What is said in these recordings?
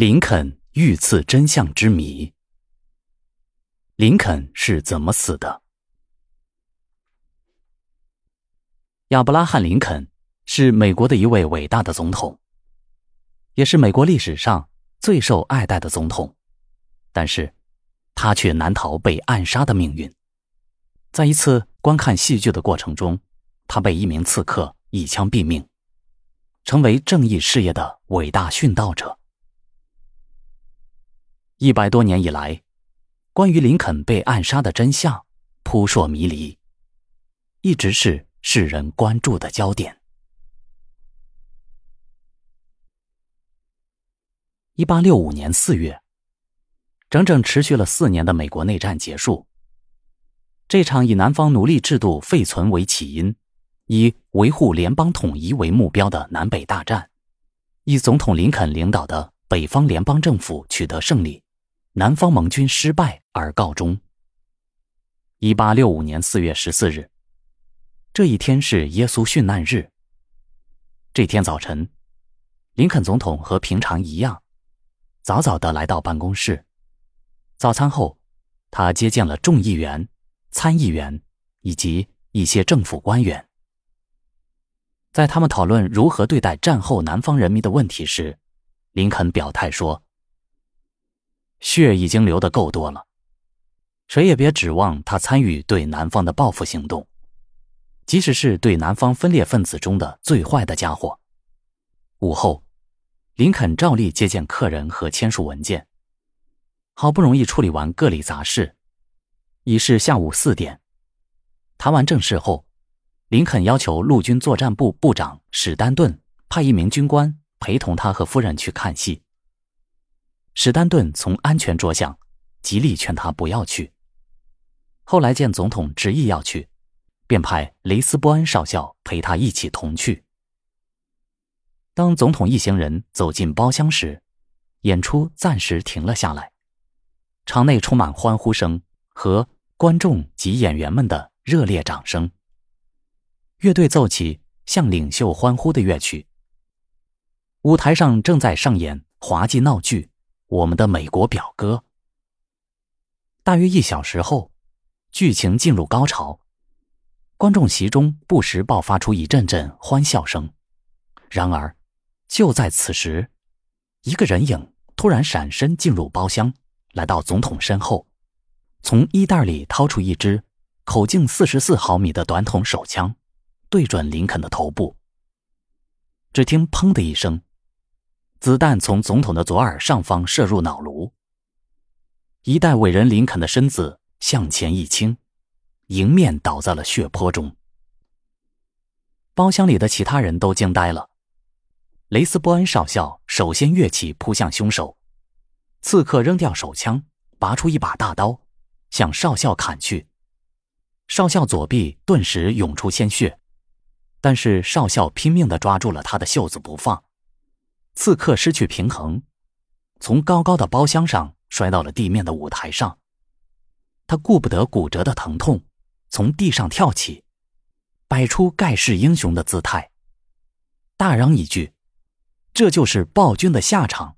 林肯遇刺真相之谜。林肯是怎么死的？亚伯拉罕·林肯是美国的一位伟大的总统，也是美国历史上最受爱戴的总统。但是，他却难逃被暗杀的命运。在一次观看戏剧的过程中，他被一名刺客一枪毙命，成为正义事业的伟大殉道者。一百多年以来，关于林肯被暗杀的真相扑朔迷离，一直是世人关注的焦点。一八六五年四月，整整持续了四年的美国内战结束。这场以南方奴隶制度废存为起因，以维护联邦统一为目标的南北大战，以总统林肯领导的北方联邦政府取得胜利。南方盟军失败而告终。一八六五年四月十四日，这一天是耶稣殉难日。这天早晨，林肯总统和平常一样，早早的来到办公室。早餐后，他接见了众议员、参议员以及一些政府官员。在他们讨论如何对待战后南方人民的问题时，林肯表态说。血已经流得够多了，谁也别指望他参与对南方的报复行动，即使是对南方分裂分子中的最坏的家伙。午后，林肯照例接见客人和签署文件，好不容易处理完各里杂事，已是下午四点。谈完正事后，林肯要求陆军作战部部长史丹顿派一名军官陪同他和夫人去看戏。史丹顿从安全着想，极力劝他不要去。后来见总统执意要去，便派雷斯波恩少校陪他一起同去。当总统一行人走进包厢时，演出暂时停了下来，场内充满欢呼声和观众及演员们的热烈掌声。乐队奏起向领袖欢呼的乐曲。舞台上正在上演滑稽闹剧。我们的美国表哥。大约一小时后，剧情进入高潮，观众席中不时爆发出一阵阵欢笑声。然而，就在此时，一个人影突然闪身进入包厢，来到总统身后，从衣袋里掏出一支口径四十四毫米的短筒手枪，对准林肯的头部。只听“砰”的一声。子弹从总统的左耳上方射入脑颅，一代伟人林肯的身子向前一倾，迎面倒在了血泊中。包厢里的其他人都惊呆了。雷斯波恩少校首先跃起扑向凶手，刺客扔掉手枪，拔出一把大刀，向少校砍去。少校左臂顿时涌出鲜血，但是少校拼命的抓住了他的袖子不放。刺客失去平衡，从高高的包厢上摔到了地面的舞台上。他顾不得骨折的疼痛，从地上跳起，摆出盖世英雄的姿态，大嚷一句：“这就是暴君的下场。”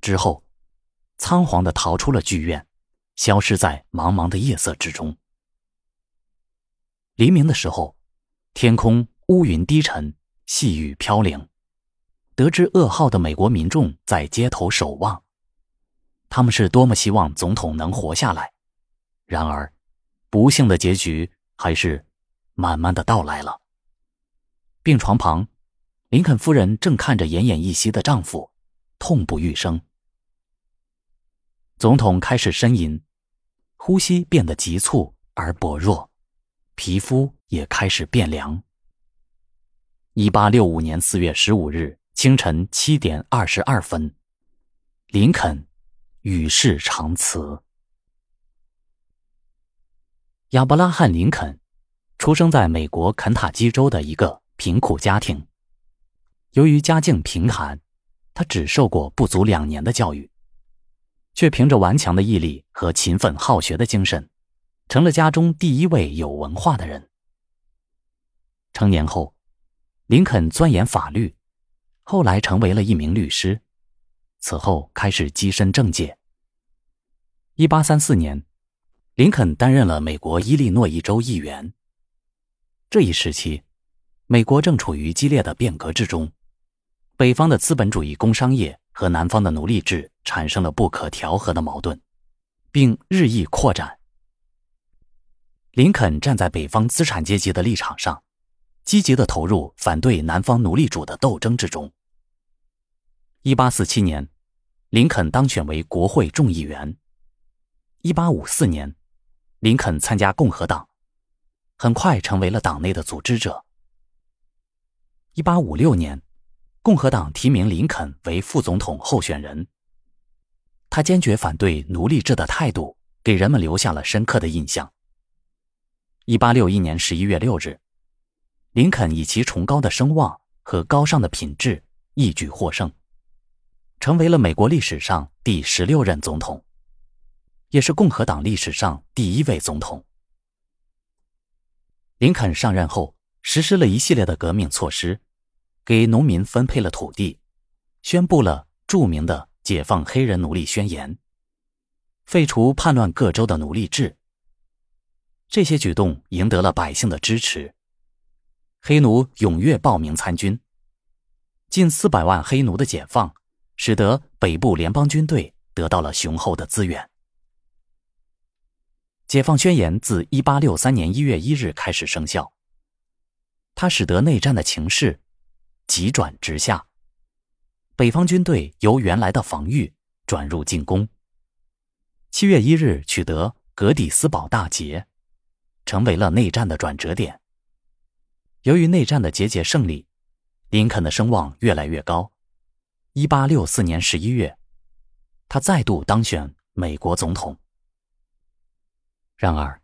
之后，仓皇的逃出了剧院，消失在茫茫的夜色之中。黎明的时候，天空乌云低沉，细雨飘零。得知噩耗的美国民众在街头守望，他们是多么希望总统能活下来。然而，不幸的结局还是慢慢的到来了。病床旁，林肯夫人正看着奄奄一息的丈夫，痛不欲生。总统开始呻吟，呼吸变得急促而薄弱，皮肤也开始变凉。一八六五年四月十五日。清晨七点二十二分，林肯与世长辞。亚伯拉罕·林肯出生在美国肯塔基州的一个贫苦家庭。由于家境贫寒，他只受过不足两年的教育，却凭着顽强的毅力和勤奋好学的精神，成了家中第一位有文化的人。成年后，林肯钻研法律。后来成为了一名律师，此后开始跻身政界。一八三四年，林肯担任了美国伊利诺伊州议员。这一时期，美国正处于激烈的变革之中，北方的资本主义工商业和南方的奴隶制产生了不可调和的矛盾，并日益扩展。林肯站在北方资产阶级的立场上，积极的投入反对南方奴隶主的斗争之中。一八四七年，林肯当选为国会众议员。一八五四年，林肯参加共和党。很快成为了党内的组织者。一八五六年，共和党提名林肯为副总统候选人。他坚决反对奴隶制的态度，给人们留下了深刻的印象。一八六一年十一月六日，林肯以其崇高的声望和高尚的品质一举获胜，成为了美国历史上第十六任总统，也是共和党历史上第一位总统。林肯上任后，实施了一系列的革命措施，给农民分配了土地，宣布了著名的解放黑人奴隶宣言，废除叛乱各州的奴隶制。这些举动赢得了百姓的支持，黑奴踊跃报名参军，近四百万黑奴的解放，使得北部联邦军队得到了雄厚的资源。解放宣言自一八六三年一月一日开始生效。它使得内战的情势急转直下，北方军队由原来的防御转入进攻。七月一日取得格底斯堡大捷，成为了内战的转折点。由于内战的节节胜利，林肯的声望越来越高。一八六四年十一月，他再度当选美国总统。然而，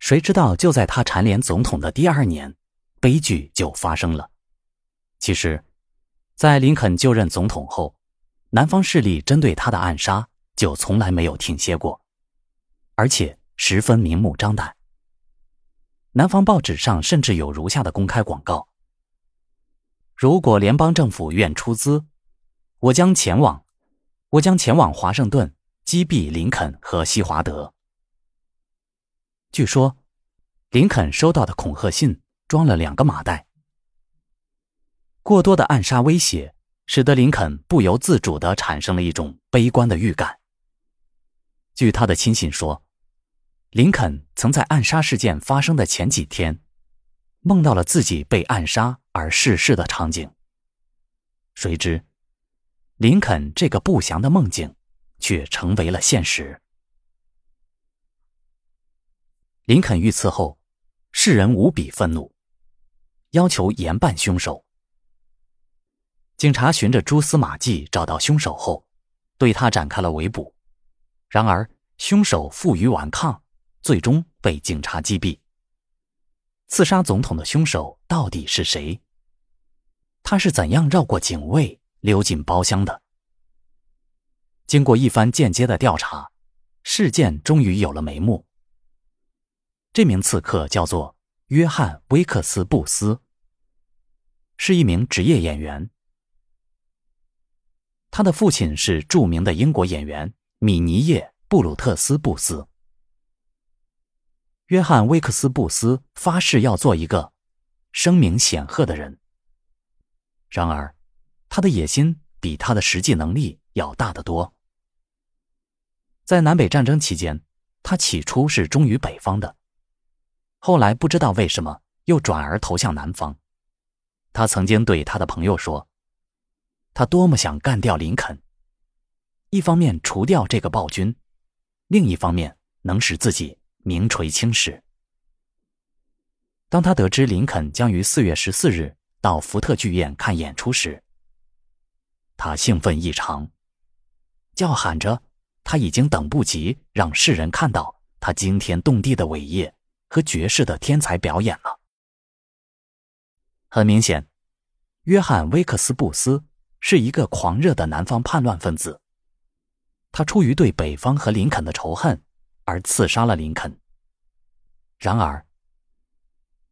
谁知道就在他蝉联总统的第二年，悲剧就发生了。其实，在林肯就任总统后，南方势力针对他的暗杀就从来没有停歇过，而且十分明目张胆。南方报纸上甚至有如下的公开广告：“如果联邦政府愿出资，我将前往，我将前往华盛顿击毙林肯和西华德。”据说，林肯收到的恐吓信装了两个麻袋。过多的暗杀威胁，使得林肯不由自主的产生了一种悲观的预感。据他的亲信说，林肯曾在暗杀事件发生的前几天，梦到了自己被暗杀而逝世的场景。谁知，林肯这个不祥的梦境，却成为了现实。林肯遇刺后，世人无比愤怒，要求严办凶手。警察循着蛛丝马迹找到凶手后，对他展开了围捕。然而，凶手负隅顽抗，最终被警察击毙。刺杀总统的凶手到底是谁？他是怎样绕过警卫溜进包厢的？经过一番间接的调查，事件终于有了眉目。这名刺客叫做约翰·威克斯布斯，是一名职业演员。他的父亲是著名的英国演员米尼耶·布鲁特斯布斯。约翰·威克斯布斯发誓要做一个声名显赫的人。然而，他的野心比他的实际能力要大得多。在南北战争期间，他起初是忠于北方的。后来不知道为什么又转而投向南方。他曾经对他的朋友说：“他多么想干掉林肯，一方面除掉这个暴君，另一方面能使自己名垂青史。”当他得知林肯将于四月十四日到福特剧院看演出时，他兴奋异常，叫喊着：“他已经等不及让世人看到他惊天动地的伟业。”和绝世的天才表演了。很明显，约翰·威克斯布斯是一个狂热的南方叛乱分子。他出于对北方和林肯的仇恨而刺杀了林肯。然而，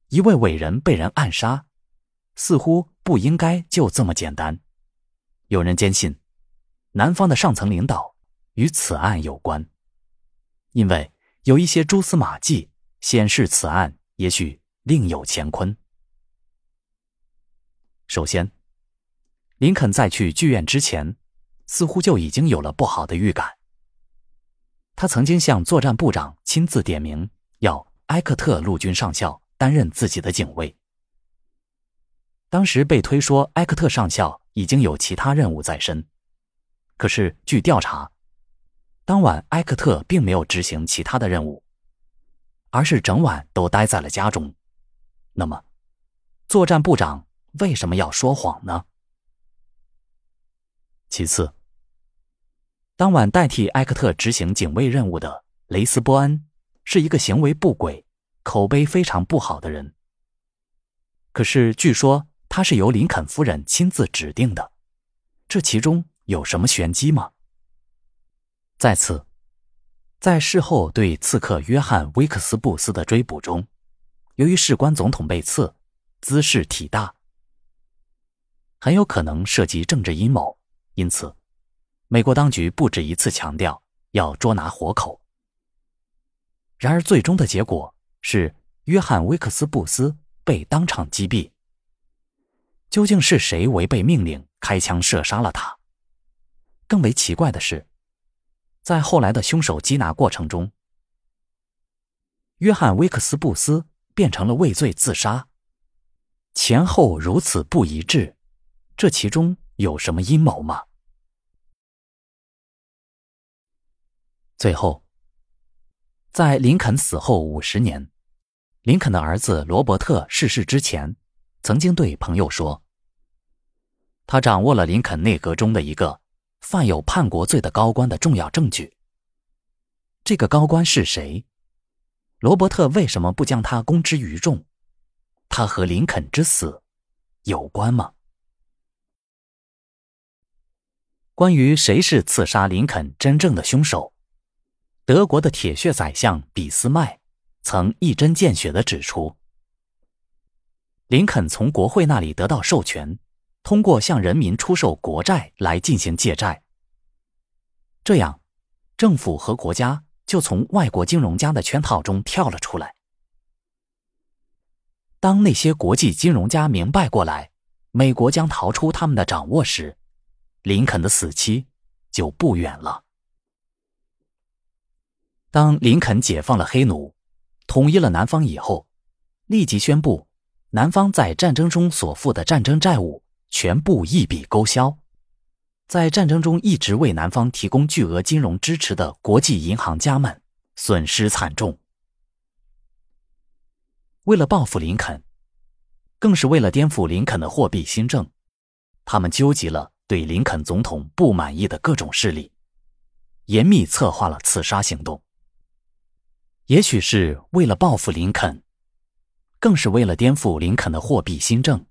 一位伟人被人暗杀，似乎不应该就这么简单。有人坚信，南方的上层领导与此案有关，因为有一些蛛丝马迹显示此案也许另有乾坤。首先，林肯在去剧院之前，似乎就已经有了不好的预感。他曾经向作战部长亲自点名，要埃克特陆军上校担任自己的警卫。当时被推说埃克特上校已经有其他任务在身，可是据调查，当晚埃克特并没有执行其他的任务，而是整晚都待在了家中。那么，作战部长为什么要说谎呢？其次，当晚代替埃克特执行警卫任务的雷斯波恩，是一个行为不轨、口碑非常不好的人。可是据说他是由林肯夫人亲自指定的，这其中有什么玄机吗？再次，在事后对刺客约翰·威克斯布斯的追捕中，由于事关总统被刺，姿势体大，很有可能涉及政治阴谋，因此。美国当局不止一次强调要捉拿活口，然而最终的结果是约翰·威克斯布斯被当场击毙。究竟是谁违背命令开枪射杀了他？更为奇怪的是，在后来的凶手缉拿过程中，约翰·威克斯布斯变成了畏罪自杀。前后如此不一致，这其中有什么阴谋吗？最后，在林肯死后五十年，林肯的儿子罗伯特逝世之前，曾经对朋友说：“他掌握了林肯内阁中的一个犯有叛国罪的高官的重要证据。这个高官是谁？罗伯特为什么不将他公之于众？他和林肯之死有关吗？”关于谁是刺杀林肯真正的凶手？德国的铁血宰相俾斯麦曾一针见血的指出，林肯从国会那里得到授权，通过向人民出售国债来进行借债。这样，政府和国家就从外国金融家的圈套中跳了出来。当那些国际金融家明白过来，美国将逃出他们的掌握时，林肯的死期就不远了。当林肯解放了黑奴，统一了南方以后，立即宣布，南方在战争中所负的战争债务全部一笔勾销。在战争中一直为南方提供巨额金融支持的国际银行家们损失惨重。为了报复林肯，更是为了颠覆林肯的货币新政，他们纠集了对林肯总统不满意的各种势力，严密策划了刺杀行动。也许是为了报复林肯，更是为了颠覆林肯的货币新政。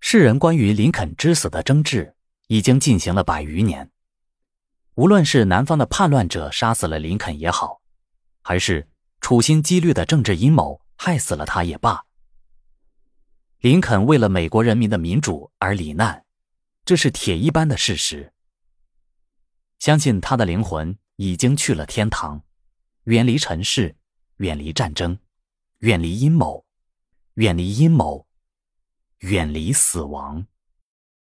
世人关于林肯之死的争执已经进行了百余年。无论是南方的叛乱者杀死了林肯也好，还是处心积虑的政治阴谋害死了他也罢，林肯为了美国人民的民主而罹难，这是铁一般的事实。相信他的灵魂。已经去了天堂，远离尘世，远离战争，远离阴谋，远离阴谋，远离死亡。